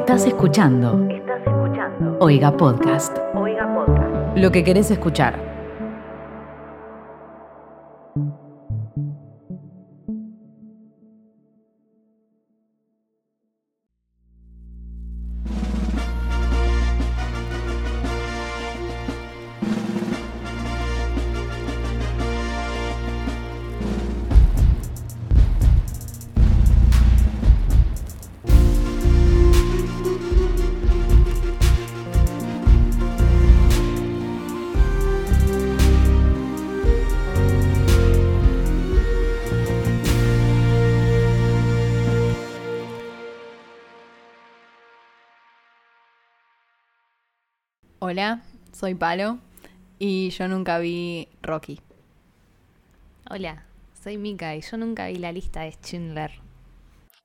Estás escuchando. Estás escuchando. Oiga Podcast. Oiga Podcast. Lo que querés escuchar. Hola, soy Palo y yo nunca vi Rocky. Hola, soy Mika y yo nunca vi la lista de Schindler.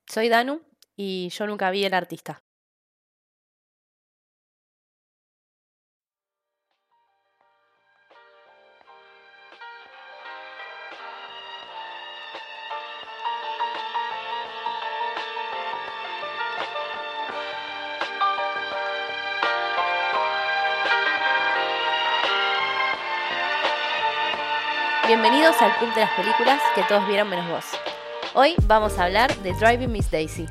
Soy Danu y yo nunca vi El Artista. Al Club de las Películas que todos vieron menos vos. Hoy vamos a hablar de Driving Miss Daisy.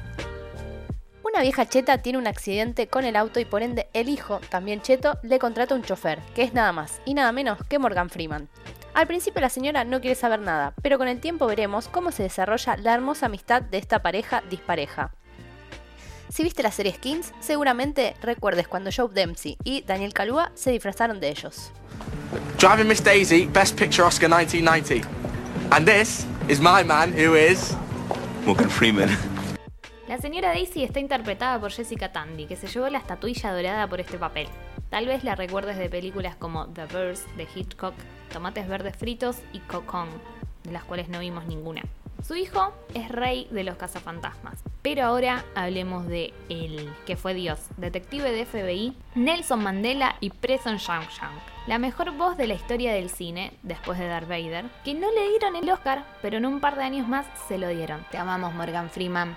Una vieja cheta tiene un accidente con el auto y por ende el hijo, también cheto, le contrata un chofer, que es nada más y nada menos que Morgan Freeman. Al principio la señora no quiere saber nada, pero con el tiempo veremos cómo se desarrolla la hermosa amistad de esta pareja dispareja. Si viste la serie Skins, seguramente recuerdes cuando Joe Dempsey y Daniel Kalua se disfrazaron de ellos. Driving Miss Daisy, Best Picture Oscar 1990. And this is my man who is Morgan Freeman. La señora Daisy está interpretada por Jessica Tandy, que se llevó la estatuilla dorada por este papel. Tal vez la recuerdes de películas como The Birds de Hitchcock, Tomates Verdes Fritos y Cocon, de las cuales no vimos ninguna. Su hijo es rey de los cazafantasmas. Pero ahora hablemos de él, que fue Dios, detective de FBI, Nelson Mandela y preso en Shawshank. La mejor voz de la historia del cine, después de Darth Vader, que no le dieron el Oscar, pero en un par de años más se lo dieron. Te amamos, Morgan Freeman.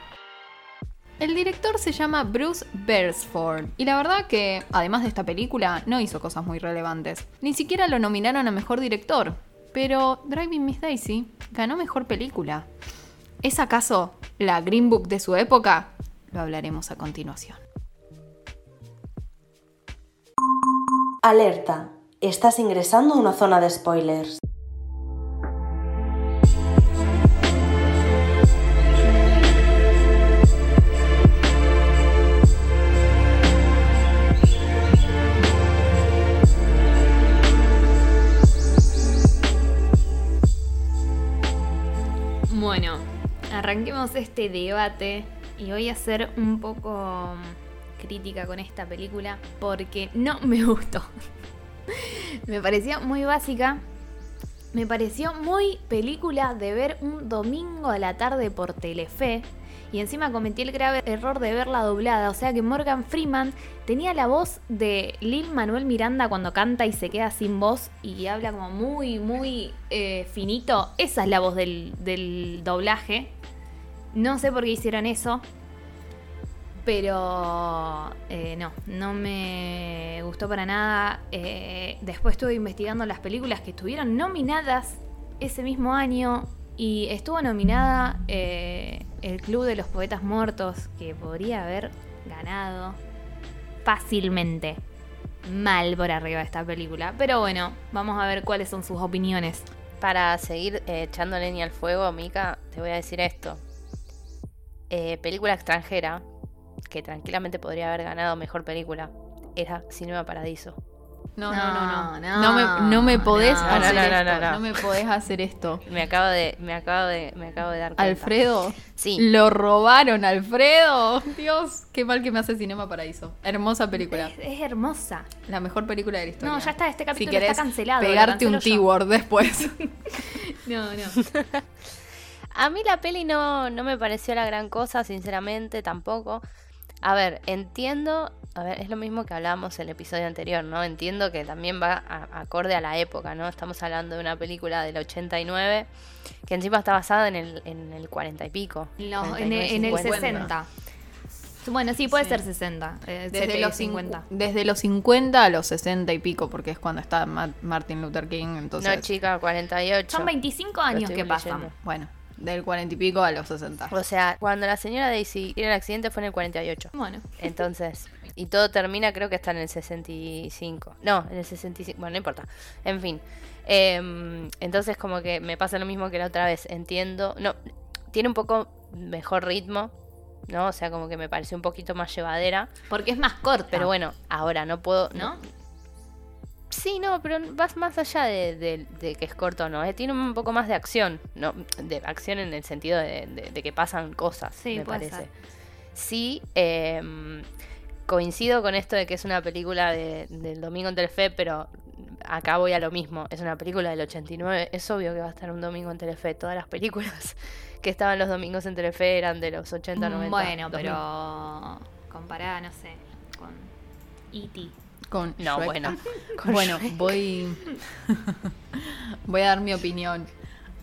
El director se llama Bruce Beresford y la verdad que, además de esta película, no hizo cosas muy relevantes. Ni siquiera lo nominaron a Mejor Director, pero Driving Miss Daisy ganó mejor película. ¿Es acaso la Green Book de su época? Lo hablaremos a continuación. Alerta. Estás ingresando a una zona de spoilers. Arranquemos este debate y voy a ser un poco mm, crítica con esta película porque no me gustó. me pareció muy básica. Me pareció muy película de ver un domingo a la tarde por Telefe. Y encima cometí el grave error de verla doblada. O sea que Morgan Freeman tenía la voz de Lil Manuel Miranda cuando canta y se queda sin voz y habla como muy, muy eh, finito. Esa es la voz del, del doblaje. No sé por qué hicieron eso. Pero eh, no, no me gustó para nada. Eh, después estuve investigando las películas que estuvieron nominadas ese mismo año. Y estuvo nominada eh, El Club de los Poetas Muertos, que podría haber ganado fácilmente. Mal por arriba de esta película. Pero bueno, vamos a ver cuáles son sus opiniones. Para seguir echando leña al fuego, Mika, te voy a decir esto. Eh, película extranjera, que tranquilamente podría haber ganado mejor película, era Cinema Paradiso. No, no, no, no. No, No, me, no me podés no, hacer no, no, esto. no, no. No me podés hacer esto. Me acabo de, me acabo de, me acabo de dar cuenta. Alfredo. Sí. Lo robaron, Alfredo. Dios, qué mal que me hace Cinema Paraíso. Hermosa película. Es, es hermosa. La mejor película de la historia. No, ya está, este Si capítulo querés está cancelado. pegarte un. T-word después. No, no. A mí la peli no, no me pareció la gran cosa, sinceramente, tampoco. A ver, entiendo, a ver, es lo mismo que hablábamos en el episodio anterior, ¿no? Entiendo que también va a- acorde a la época, ¿no? Estamos hablando de una película del 89 que encima está basada en el, en el 40 y pico. 49, en, el, en el 50. 60. Bueno, sí, puede Sí. ser 60. eh, Desde los, los 50. 50. desde los 50 a los 60 y pico, porque es cuando está Ma- Martin Luther King. Entonces, No, chica, 48. Son 25 años que pasan. bueno, del 40 y pico a los 60. O sea, cuando la señora Daisy tiene el accidente fue en el 48. Bueno, Entonces, y todo termina creo que está en el 65. No, en el 65. Bueno, no importa. En fin. Em, entonces como que me pasa lo mismo que la otra vez. Entiendo. No, tiene un poco mejor ritmo. ¿No? O sea, como que me pareció un poquito más llevadera. porque es más corta. Pero bueno, ahora no puedo. ¿no? Sí, no, pero vas más allá de, de- de que es corto, ¿no? Eh, Tiene un poco más de acción, ¿no? De acción en el sentido de, que pasan cosas, Sí, me parece. ser. Sí, em, coincido con esto de que es una película de- del domingo en Telefe, pero acá voy a lo mismo. Es una película del 89. Es obvio que va a estar un domingo en Telefe. Todas las películas que estaban los domingos en Telefe eran de los 80, 90. Mm, Bueno, 2000. pero comparada, no sé, con E.T. Con No, Shrek. bueno. con Bueno, Shrek. voy. voy a dar mi opinión.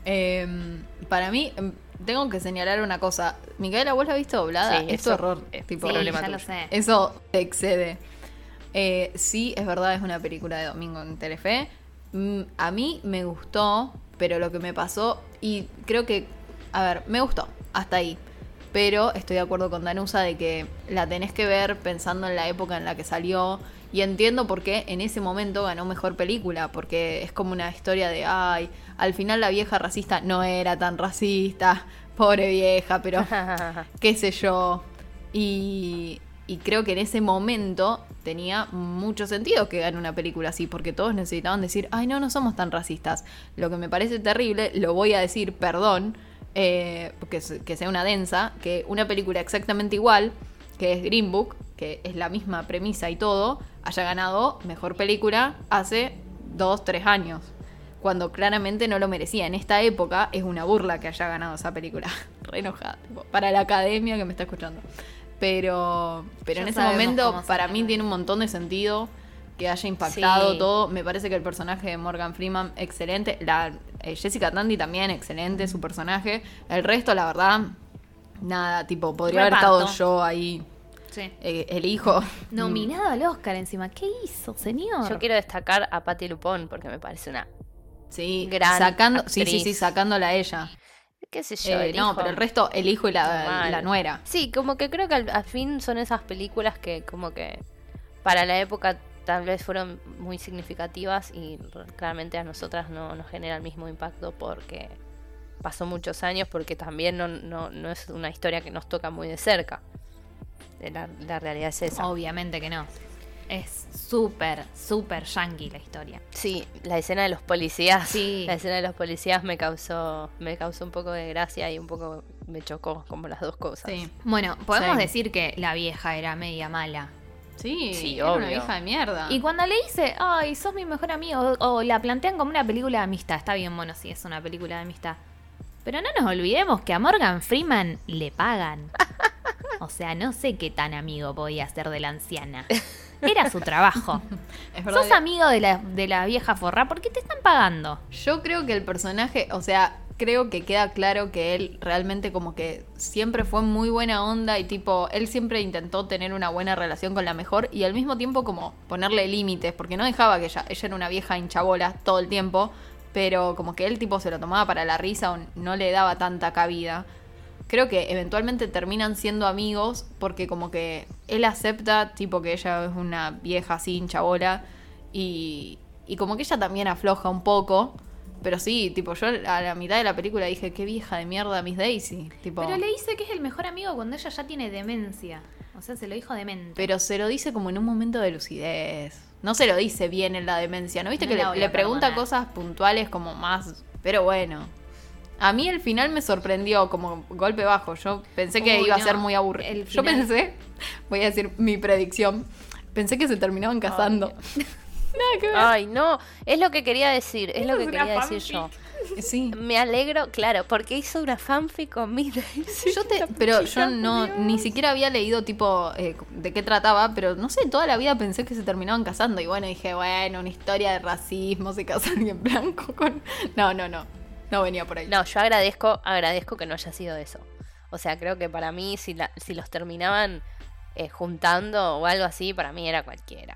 Em, para mí, em, tengo que señalar una cosa. Micaela, ¿vos la viste doblada? Sí, es eso horror. es tipo, Sí, problema ya lo sé. Eso te excede. Eh, sí, es verdad, es una película de domingo en Telefe. Mm, a mí me gustó, pero lo que me pasó, y creo que, a ver, me gustó, hasta ahí. Pero estoy de acuerdo con Danusa de que la tenés que ver pensando en la época en la que salió. Y entiendo por qué en ese momento ganó mejor película, porque es como una historia de, ay, al final la vieja racista no era tan racista, pobre vieja, pero qué sé yo. Y, y creo que en ese momento tenía mucho sentido que gane una película así, porque todos necesitaban decir, ay, no, no somos tan racistas. Lo que me parece terrible, lo voy a decir, perdón, eh, que sea una densa, que una película exactamente igual, que es Green Book, que es la misma premisa y todo, haya ganado mejor película hace dos, tres años. Cuando claramente no lo merecía. En esta época es una burla que haya ganado esa película. Re enojada. tipo, para la academia que me está escuchando. Pero, pero Ya en ese momento, para mí tiene un montón de sentido que haya impactado Sí. todo. Me parece que el personaje de Morgan Freeman, excelente. La, eh, Jessica Tandy también, excelente su personaje. El resto, la verdad, nada, tipo, podría haber estado yo ahí, Sí. eh, el hijo. Nominado al Oscar encima. ¿Qué hizo, señor? Yo quiero destacar a Patti Lupón porque me parece una. Sí, Gran sacando, sí, sí, sí, sacándola a ella. ¿Qué sé yo? Eh, el no, hijo. pero el resto, el hijo y la, la nuera. Sí, como que creo que al, al fin son esas películas que, como que para la época tal vez fueron muy significativas y claramente a nosotras no nos genera el mismo impacto porque pasó muchos años, porque también no, no, no es una historia que nos toca muy de cerca. Eh, La, la realidad es esa. Obviamente que no. Es súper, súper yankee la historia. Sí, la escena de los policías. Sí. La escena de los policías me causó, me causó un poco de gracia y un poco me chocó, como las dos cosas. Sí. Bueno, podemos Sí. decir que la vieja era media mala. Sí, Sí, era una obvio. hija de mierda. Y cuando le dice, ay, sos mi mejor amigo, o, o la plantean como una película de amistad, está bien, bueno, sí, es una película de amistad. Pero no nos olvidemos que a Morgan Freeman le pagan. O sea, no sé qué tan amigo podía ser de la anciana. Era su trabajo. es verdad Sos amigo de la, de la vieja forra porque te están pagando. Yo creo que el personaje, o sea, creo que queda claro que él realmente como que siempre fue muy buena onda y tipo, él siempre intentó tener una buena relación con la mejor y al mismo tiempo como ponerle límites, porque no dejaba que ella, ella era una vieja hinchabola todo el tiempo, pero como que él tipo se lo tomaba para la risa o no le daba tanta cabida. Creo que eventualmente terminan siendo amigos porque como que él acepta tipo que ella es una vieja así hinchabola y, y como que ella también afloja un poco. Pero sí, tipo, yo a la mitad de la película dije, qué vieja de mierda Miss Daisy. Tipo, Pero le dice que es el mejor amigo cuando ella ya tiene demencia. O sea, se lo dijo demente. pero se lo dice como en un momento de lucidez. No se lo dice bien en la demencia, ¿no? Viste No que le, pregunta perdonar. cosas puntuales como más... Pero bueno. A mí el final me sorprendió como golpe bajo. Yo pensé que Uy, iba a ser muy aburrido. Yo pensé, voy a decir mi predicción, pensé que se terminaban casando. Nada que ver. Ay, no, es lo que quería decir, es lo que quería decir yo. Sí. Me alegro, claro, porque hizo una fanfic con. Yo te, pero yo no, ni siquiera había leído tipo eh, de qué trataba, pero no sé, toda la vida pensé que se terminaban casando y bueno, dije, bueno, una historia de racismo, se casa alguien blanco con... No, no, no, no venía por ahí. No, yo agradezco, agradezco que no haya sido eso. O sea, creo que para mí, si, la- si los terminaban eh, juntando o algo así, para mí era cualquiera.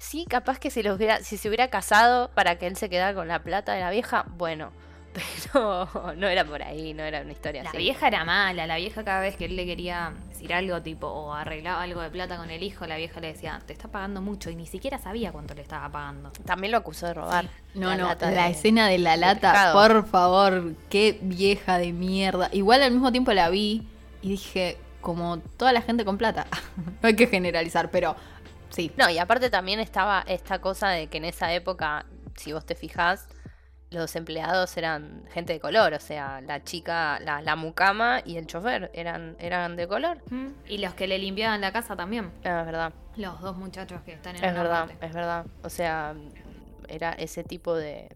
Sí, capaz que si, hubiera, si se hubiera casado para que él se quedara con la plata de la vieja, bueno, pero no era por ahí, no era una historia La así. vieja era mala, la vieja cada vez que él le quería decir algo tipo o arreglaba algo de plata con el hijo, la vieja le decía, te está pagando mucho y ni siquiera sabía cuánto le estaba pagando. También lo acusó de robar. No, la no, lata la de- escena de la lata, por favor, qué vieja de mierda. Igual al mismo tiempo la vi y dije, como toda la gente con plata. no hay que generalizar, pero sí. No, y aparte también estaba esta cosa de que en esa época, si vos te fijás, los empleados eran gente de color, o sea, la chica, la, la mucama y el chofer eran, eran de color. Y los que le limpiaban la casa también. Ah, Es verdad, Los dos muchachos que están en es una verdad, parte. es verdad. O sea, era ese tipo de...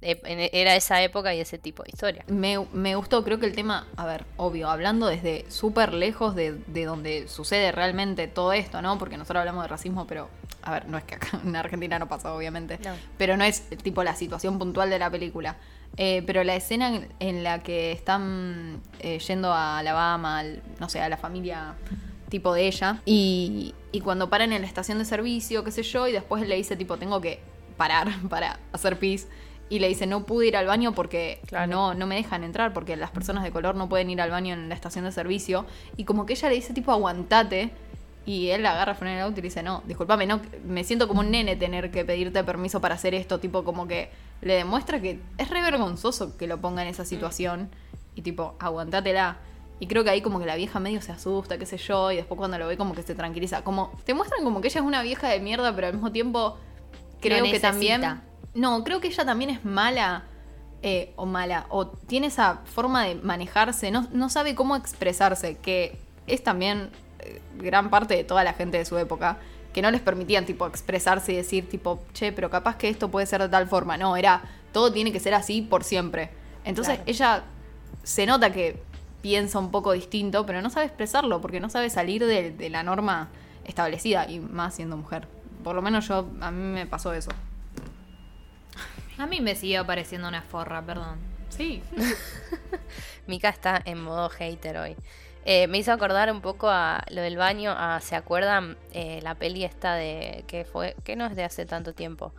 era esa época y ese tipo de historia. Me, me gustó, creo que el tema, a ver, obvio, hablando desde súper lejos de, de donde sucede realmente todo esto, ¿no? Porque nosotros hablamos de racismo, pero, a ver, no es que acá en Argentina no pasa, obviamente. No. Pero no es tipo la situación puntual de la película. Eh, pero la escena en, en la que están eh, yendo a Alabama, al- no sé, a la familia tipo de ella, y, y cuando paran en la estación de servicio, qué sé yo, y después le dice tipo, tengo que parar para hacer pis. Y le dice, no pude ir al baño porque Claro. no, no me dejan entrar, porque las personas de color no pueden ir al baño en la estación de servicio. Y como que ella le dice tipo, aguantate. Y él la agarra, frena el auto y le dice, no, discúlpame, no, me siento como un nene tener que pedirte permiso para hacer esto. Tipo, como que le demuestra que es re vergonzoso que lo ponga en esa situación. Y tipo, aguantátela. Y creo que ahí como que la vieja medio se asusta, qué sé yo, y después cuando lo ve como que se tranquiliza. Como, te muestran como que ella es una vieja de mierda, pero al mismo tiempo creo que también... No, creo que ella también es mala eh, o mala, o tiene esa forma de manejarse, no, no sabe cómo expresarse, que es también eh, gran parte de toda la gente de su época, que no les permitían tipo expresarse y decir tipo, che, pero capaz que esto puede ser de tal forma, no, era, todo tiene que ser así por siempre. Entonces Claro. ella se nota que piensa un poco distinto, pero no sabe expresarlo, porque no sabe salir de, de la norma establecida, y más siendo mujer. Por lo menos yo, a mí me pasó eso. A mí me siguió pareciendo una forra, perdón. Sí. Mika está en modo hater hoy. Eh, me hizo acordar un poco a lo del baño, a, ¿se acuerdan Eh, la peli esta de que fue, que no es de hace tanto tiempo,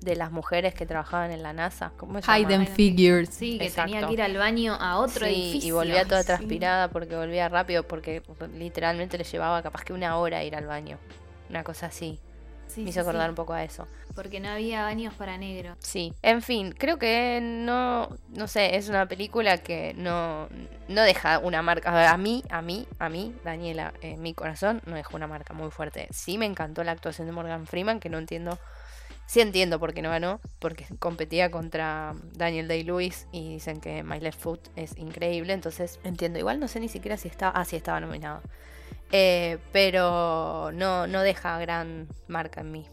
de las mujeres que trabajaban en la NASA? ¿Cómo se and Figures. Sí, que Exacto. tenía que ir al baño a otro Sí, edificio. y volvía toda Sí. transpirada porque volvía rápido, porque literalmente le llevaba capaz que una hora ir al baño. Una cosa así. Sí, me hizo acordar sí. un poco a eso. Porque no había baños para negro. Sí, en fin, creo que no, no sé, es una película que no, no deja una marca. A, mí, a mí, a mí, Daniela, en mi corazón no dejó una marca muy fuerte. Sí me encantó la actuación de Morgan Freeman, que no entiendo, sí entiendo por qué no ganó, porque competía contra Daniel Day-Lewis y dicen que My Left Foot es increíble, entonces entiendo. Igual no sé ni siquiera si estaba, ah, sí estaba nominado. Eh, pero no, no deja gran marca en mí,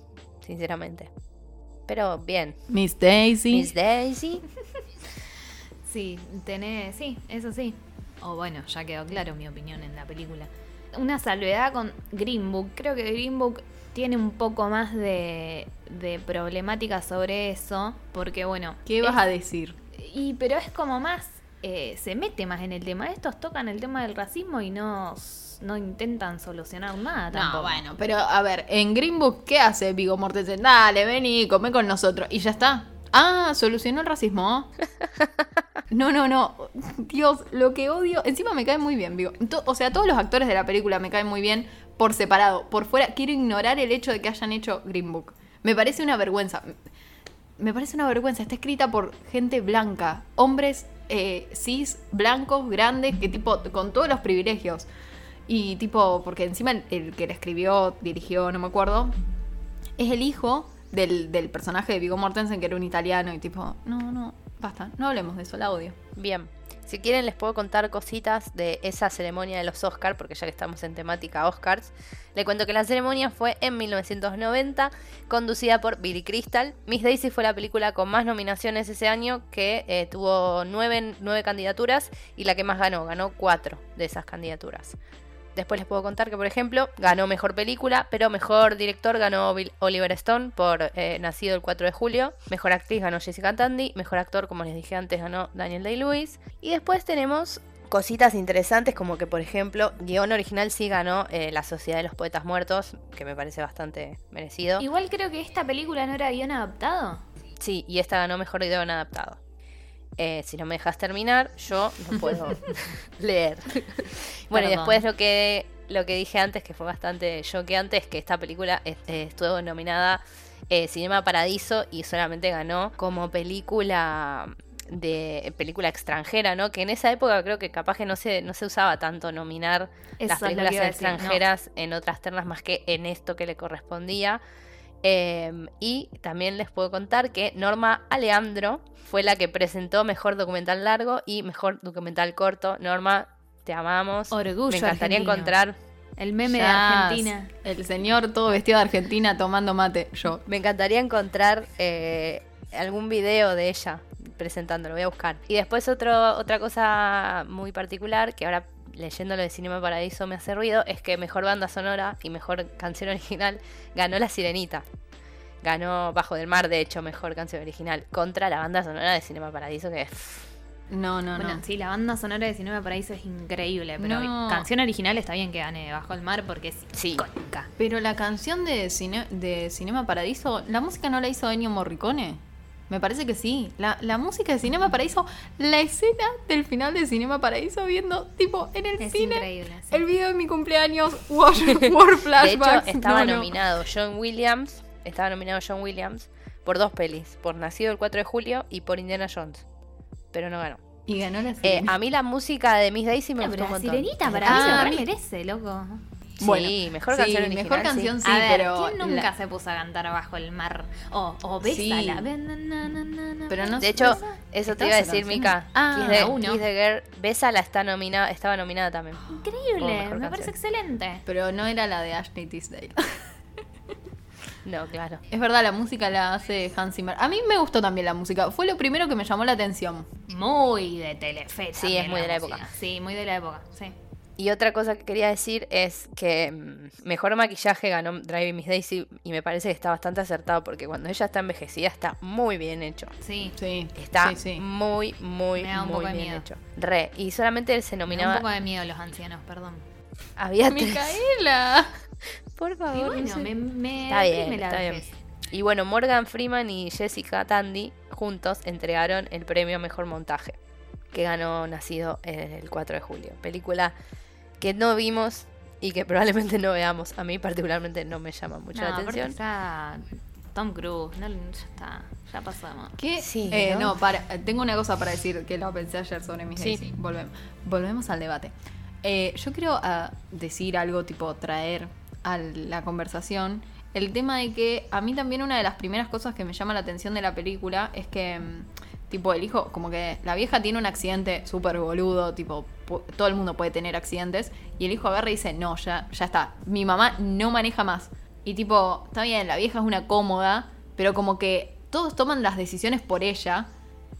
sinceramente. Pero bien, Miss Daisy. Miss Daisy. Sí, tenés, sí, eso sí. O bueno, ya quedó claro mi opinión en la película. Una salvedad con Green Book. Creo que Green Book tiene un poco más de, de problemática sobre eso. Porque bueno. ¿Qué es- vas a decir? Y pero es como más. eh, se mete más en el tema. Estos tocan el tema del racismo y no, no intentan solucionar nada No, tampoco. bueno, pero a ver, en Green Book, ¿qué hace Vigo Mortensen? Dale, vení, come con nosotros. Y ya está. Ah, solucionó el racismo. No, no, no. Dios, lo que odio. Encima me cae muy bien, Vigo. O sea, todos los actores de la película me caen muy bien por separado. Por fuera, quiero ignorar el hecho de que hayan hecho Green Book. Me parece una vergüenza. Me parece una vergüenza. Está escrita por gente blanca. Hombres eh, cis, blancos, grandes, que tipo, con todos los privilegios. Y tipo, porque encima el, que la escribió, dirigió, no me acuerdo, es el hijo del, del personaje de Vigo Mortensen, que era un italiano. Y tipo, no, no, basta, no hablemos de eso, la odio. Bien. Si quieren les puedo contar cositas de esa ceremonia de los Oscars, porque ya que estamos en temática Oscars, le cuento que la ceremonia fue en 1990, conducida por Billy Crystal. Miss Daisy fue la película con más nominaciones ese año, que eh, tuvo nueve, nueve candidaturas y la que más ganó, ganó cuatro de esas candidaturas. Después les puedo contar que, por ejemplo, ganó mejor película, pero mejor director ganó Bill- Oliver Stone por eh, Nacido el 4 de julio. Mejor actriz ganó Jessica Tandy. Mejor actor, como les dije antes, ganó Daniel Day-Lewis. Y después tenemos cositas interesantes como que, por ejemplo, guion original sí ganó eh, La Sociedad de los Poetas Muertos, que me parece bastante merecido. Igual creo que esta película no era guion adaptado. Sí, y esta ganó Mejor Guión Adaptado. Eh, si no me dejas terminar, yo no puedo leer. bueno, y después lo que, lo que dije antes, que fue bastante choqueante, es que esta película eh, estuvo nominada eh, Cinema Paradiso y solamente ganó como película de película extranjera, ¿no? Que en esa época creo que capaz que no se, no se usaba tanto nominar Eso las películas decir, no. extranjeras en otras ternas más que en esto que le correspondía. Eh, y también les puedo contar que Norma Aleandro fue la que presentó mejor documental largo y mejor documental corto. Norma, te amamos. Orgullo Me encantaría argentino. encontrar. El meme de. Argentina. El señor todo vestido de Argentina tomando mate. Yo. Me encantaría encontrar eh, algún video de ella presentándolo. Voy a buscar. Y después otro, otra cosa muy particular que ahora leyendo lo de Cinema Paradiso me hace ruido es que mejor banda sonora y mejor canción original ganó La Sirenita. Ganó Bajo del Mar, de hecho, mejor canción original contra la banda sonora de Cinema Paradiso que No, no, Bueno, no. sí, la banda sonora de Cinema Paraíso es increíble, pero No. canción original está bien que gane Bajo el Mar porque es Sí. icónica. Pero la canción de, cine, de Cinema Paradiso, ¿la música no la hizo Ennio Morricone? Me parece que sí. La, la música de Cinema Paraíso, la escena del final de Cinema Paraíso viendo, tipo, en el Es cine, sí. el video de mi cumpleaños, War, War De hecho, Flashbacks. estaba No, no. nominado John Williams, estaba nominado John Williams por dos pelis, por Nacido el 4 de julio y por Indiana Jones. Pero no ganó. Y ganó la Eh, a mí la música de Miss Daisy me Bueno, gustó pero un la montón. sirenita para Ah, mí se merece, loco. Sí, mejor sí, canción original. mejor canción sí, a ver, pero ¿quién nunca la- se puso a cantar Bajo el Mar? O, o. Bésala. Ven, na, na, na, na, na. Pero no De hecho, eso te ¿Estaba iba a decir? Mica. Ah, Kiss the, uno. Kiss the Girl, Bésala está nominada, estaba nominada también. Como Increíble, me parece excelente. Pero no era la de Ashley Tisdale. No, claro. es verdad, la música la hace Hans Zimmer. A mí me gustó también la música. Fue lo primero que me llamó la atención. Muy de Telefe. Sí, es muy de la música. época. Sí, muy de la época, sí. Y otra cosa que quería decir es que mm, mejor maquillaje ganó Driving Miss Daisy y me parece que está bastante acertado porque cuando ella está envejecida está muy bien hecho. Sí. Sí, Está sí, sí. muy, muy, Me da un muy poco de bien miedo. hecho. Re. Y solamente se Me da un nominaba. poco de miedo los ancianos, perdón. Había tres. Micaela. Por Y favor. no bueno, sé. me, me Está bien, la está bien. Y bueno, Morgan Freeman y Jessica Tandy juntos entregaron el premio a Mejor Montaje, que ganó Nacido el 4 de julio. Película que no vimos y que probablemente no veamos. A mí particularmente no me llama mucho No, la atención. está Tom Cruise. No, ya está. Ya pasamos. ¿Qué? Sí, Eh, ¿no? ¿no? para, tengo una cosa para decir que lo pensé ayer sobre mis Sí. Daisy. Volvemos. Volvemos al debate. Eh, yo quiero ah, decir algo tipo traer a la conversación el tema de que a mí también una de las primeras cosas que me llama la atención de la película es que mm, tipo el hijo como que la vieja tiene un accidente súper boludo tipo todo el mundo puede tener accidentes y el hijo agarra y dice no ya ya está mi mamá no maneja más y tipo está bien la vieja es una cómoda pero como que todos toman las decisiones por ella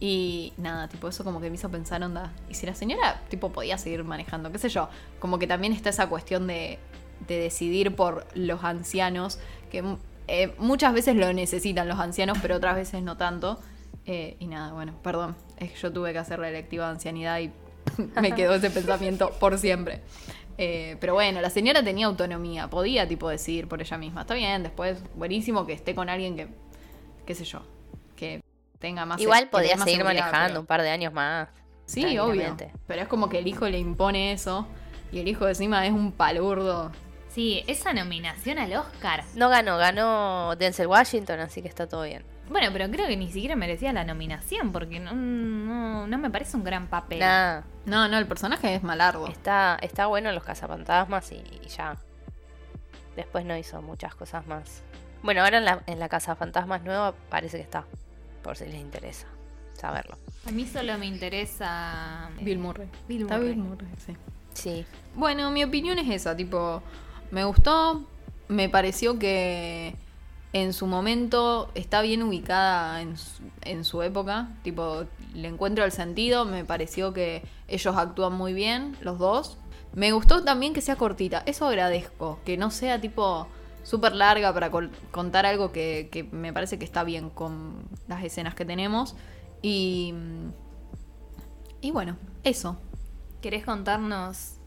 y nada, tipo, eso como que me hizo pensar, onda, y si la señora, tipo, podía seguir manejando, qué sé yo, como que también está esa cuestión de, de decidir por los ancianos, que eh, muchas veces lo necesitan los ancianos, pero otras veces no tanto. Eh, y nada, bueno, perdón, es que yo tuve que hacer la electiva de ancianidad y me quedó ese pensamiento por siempre. Eh, pero bueno, la señora tenía autonomía, podía tipo decidir por ella misma. Está bien, después buenísimo que esté con alguien que, qué sé yo, que tenga más... Igual podía más seguir manejando pero- un par de años más. Sí, obvio. Pero es como que el hijo le impone eso y el hijo de encima es un palurdo. Sí, esa nominación al Oscar. No ganó, ganó Denzel Washington, así que está todo bien. Bueno, pero creo que ni siquiera merecía la nominación porque no, no, no me parece un gran papel. Nada, No, no, el personaje es malardo. está, está bueno en los cazafantasmas y, y ya. Después no hizo muchas cosas más. Bueno, ahora en la, en la cazafantasmas nueva parece que está. Por si les interesa saberlo. A mí solo me interesa. eh, Bill Murray. Bill Está Murray. Bill Murray, sí. Sí. Bueno, mi opinión es esa, tipo, me gustó, me pareció que en su momento está bien ubicada en su, época, tipo, le encuentro el sentido, me pareció que ellos actúan muy bien, los dos. Me gustó también que sea cortita, eso agradezco, que no sea tipo súper larga para contar algo que, que me parece que está bien con las escenas que tenemos. Y, y bueno, eso. ¿Querés contarnos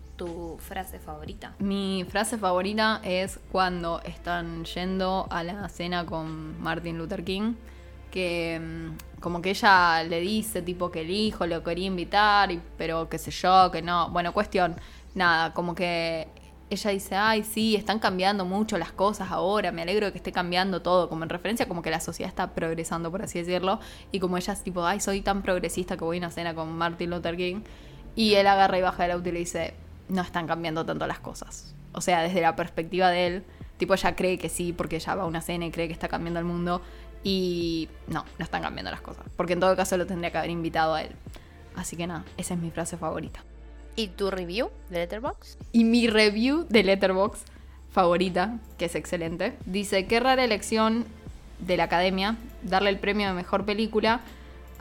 frase favorita? Mi frase favorita es cuando están yendo a la cena con Martin Luther King, que mm, como que ella le dice tipo que el hijo lo quería invitar, pero qué sé yo, que no. Bueno, cuestión, nada, como que ella dice, ay, sí, están cambiando mucho las cosas ahora, me alegro de que esté cambiando todo, como en referencia como que la sociedad está progresando, por así decirlo, y como ella es tipo, ay, soy tan progresista que voy a una cena con Martin Luther King, y él agarra y baja del auto y le dice, no están cambiando tanto las cosas. O sea, desde la perspectiva de él, tipo, ella cree que sí, porque ella va a una cena y cree que está cambiando el mundo, y no, no están cambiando las cosas, porque en todo caso lo tendría que haber invitado a él. Así que nada, esa es mi frase favorita. ¿Y tu review de Letterboxd? Y mi review de Letterboxd favorita, que es excelente, dice, qué rara elección de la academia darle el premio de mejor película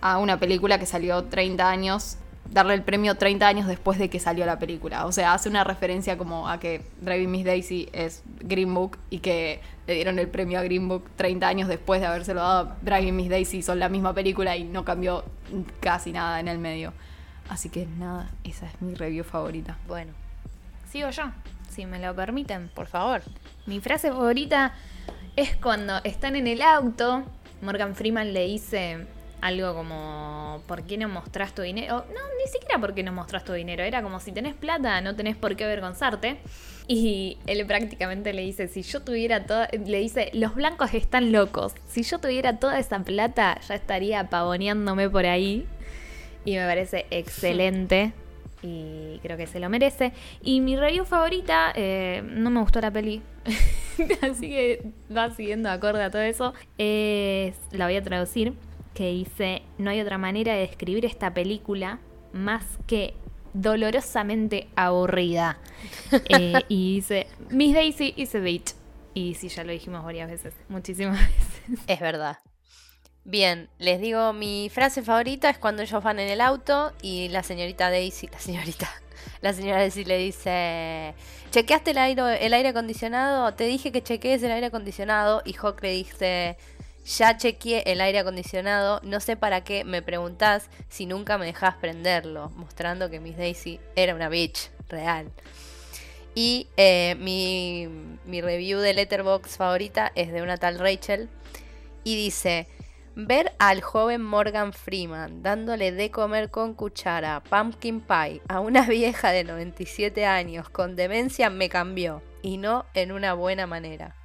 a una película que salió 30 años, darle el premio 30 años después de que salió la película. O sea, hace una referencia como a que Driving Miss Daisy es Green Book y que le dieron el premio a Green Book 30 años después de habérselo dado Driving Miss Daisy, son la misma película y no cambió casi nada en el medio. Así que nada, esa es mi review favorita. Bueno, Sigo yo, si me lo permiten. por favor. Mi frase favorita es cuando están en el auto. Morgan Freeman le dice algo como: ¿Por qué no mostrás tu dinero? No, ni siquiera por qué no mostrás tu dinero. Era como: si tenés plata, no tenés por qué avergonzarte. Y él prácticamente le dice: Si yo tuviera toda. Le dice: Los blancos están locos. Si yo tuviera toda esa plata, ya estaría pavoneándome por ahí. Y me parece excelente. Y creo que se lo merece. Y mi review favorita, eh, no me gustó la peli. Así que va siguiendo acorde a todo eso. Es, la voy a traducir. Que dice: No hay otra manera de describir esta película más que dolorosamente aburrida. Eh, y dice: Miss Daisy is a bitch. Y sí, ya lo dijimos varias veces. Muchísimas veces. Es verdad. Bien, les digo, mi frase favorita es cuando ellos van en el auto y la señorita Daisy, la señorita, la señora Daisy le dice, ¿chequeaste el aire, el aire acondicionado? Te dije que chequees el aire acondicionado y Hawk le dice, ya chequeé el aire acondicionado, no sé para qué me preguntás si nunca me dejás prenderlo, mostrando que Miss Daisy era una bitch real. Y eh, mi, mi review de Letterbox favorita es de una tal Rachel y dice, ver al joven Morgan Freeman dándole de comer con cuchara pumpkin pie a una vieja de 97 años con demencia me cambió y no en una buena manera.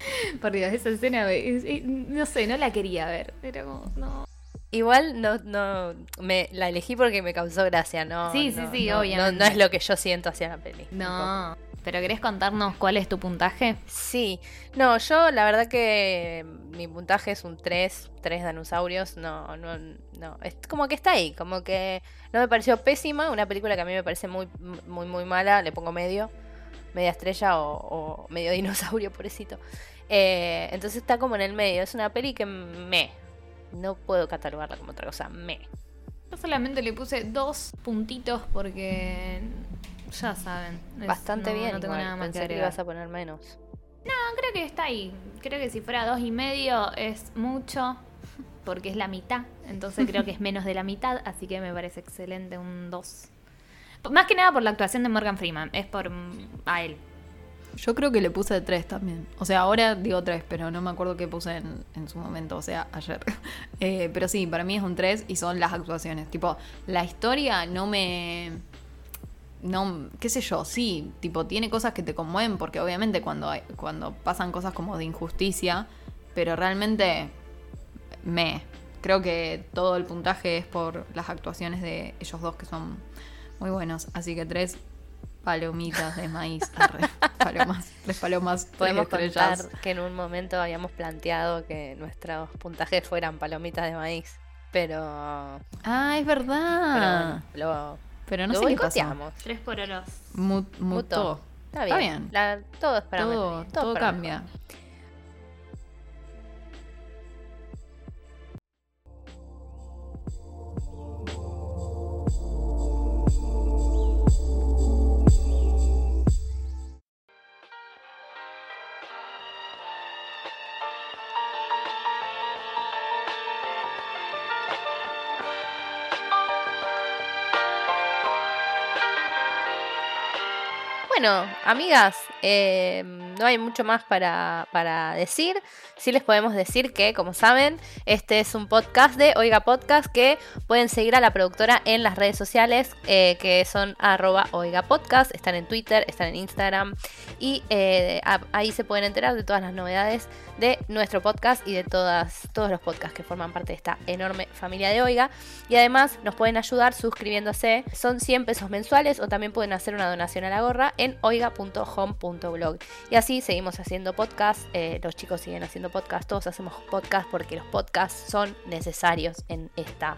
Por Dios, esa escena, es- es- no sé, no la quería ver. Era como, no. Igual no, no, me la elegí porque me causó gracia, ¿no? Sí, sí, no, sí, no, obviamente. No, es lo que yo siento hacia la peli. No. ¿Pero querés contarnos cuál es tu puntaje? Sí, no, yo la verdad que mi puntaje es un 3, 3 dinosaurios, no, no, no, es como que está ahí, como que no me pareció pésima, una película que a mí me parece muy, muy, muy mala, le pongo medio, media estrella o, o medio dinosaurio, pobrecito. Eh, entonces está como en el medio, es una peli que me, no puedo catalogarla como otra cosa, me. Yo solamente le puse dos puntitos porque ya saben. es- Bastante no- bien, No tengo igual, nada más que pensé que agregar. ibas a poner menos. No, creo que está ahí. Creo que si fuera dos y medio es mucho porque es la mitad. Entonces creo que es menos de la mitad, así que me parece excelente un 2. Más que nada por la actuación de Morgan Freeman, es por mm, a él. Yo creo que le puse 3 también. O sea, ahora digo 3, pero no me acuerdo qué puse en, en su momento, o sea, ayer. Eh, pero sí, para mí es un 3 y son las actuaciones. Tipo, la historia no me... No, qué sé yo, sí, tipo, tiene cosas que te conmueven porque obviamente cuando, hay- cuando pasan cosas como de injusticia, pero realmente me... Creo que todo el puntaje es por las actuaciones de ellos dos que son muy buenos. Así que tres palomitas de maíz. Arre, palomas, tres palomas, tres Podemos estrellas. contar que en un momento habíamos planteado que nuestros puntajes fueran palomitas de maíz, pero, Ah, es pero verdad. bueno, lo, Pero, no lo sé qué pasó. boicoteamos. Tres por oros. Mu- Mutó. mutó. Está bien. Está bien. La- todo es para Todo, todo para cambia. mejor. Bueno, amigas, eh, no hay mucho más para, para decir. Sí les podemos decir que, como saben, este es un podcast de Oiga Podcast que pueden seguir a la productora en las redes sociales eh, que son arroba Oiga Podcast. Están en Twitter, están en Instagram y eh, ahí se pueden enterar de todas las novedades de nuestro podcast y de todas, todos los podcasts que forman parte de esta enorme familia de Oiga. Y además nos pueden ayudar suscribiéndose. Son 100 pesos mensuales o también pueden hacer una donación a la gorra en oiga.home.blog. Y así seguimos haciendo podcast. eh, los chicos siguen haciendo podcast. Todos hacemos podcast porque los podcasts son necesarios en esta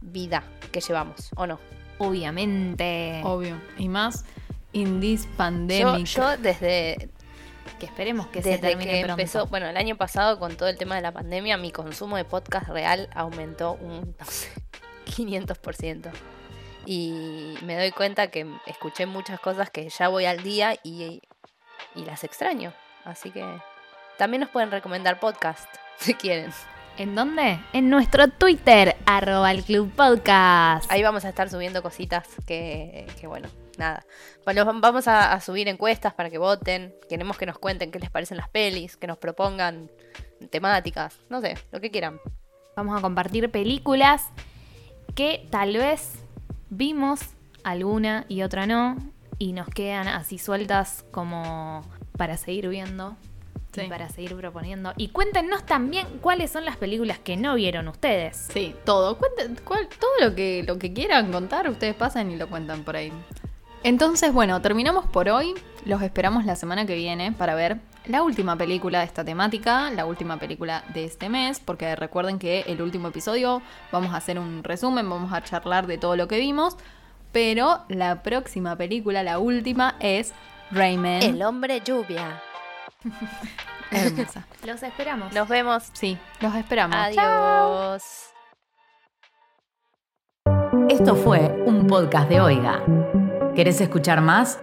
vida que llevamos, ¿o no? Obviamente. Obvio. Y más in this Yo, pandemic. yo desde, Que esperemos que se termine que pronto. empezó, bueno, el año pasado con todo el tema de la pandemia, mi consumo de podcast real aumentó un, no sé, 500%. Y me doy cuenta que escuché muchas cosas que ya voy al día y, y las extraño. Así que también nos pueden recomendar podcast si quieren. ¿En dónde? En nuestro Twitter, arroba el Club Podcast. Ahí vamos a estar subiendo cositas que, que bueno, nada. Bueno, vamos a, a subir encuestas para que voten. Queremos que nos cuenten qué les parecen las pelis, que nos propongan temáticas, no sé, lo que quieran. Vamos a compartir películas que tal vez vimos, alguna y otra no, y nos quedan así sueltas como para seguir viendo Sí. y para seguir proponiendo. Y cuéntenos también cuáles son las películas que no vieron ustedes. Sí, todo. Cuenten, cual- todo lo que, lo que quieran contar, ustedes pasan y lo cuentan por ahí. Entonces, bueno, terminamos por hoy. Los esperamos la semana que viene para ver la última película de esta temática, la última película de este mes, porque recuerden que el último episodio vamos a hacer un resumen, vamos a charlar de todo lo que vimos, pero la próxima película, la última, es Rayman. El hombre lluvia. Hermosa. Los esperamos. Nos vemos. Sí, los esperamos. Adiós. Esto fue un podcast de Oiga. ¿Querés escuchar más?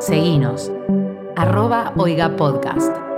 Seguinos. Arroba Oiga Podcast.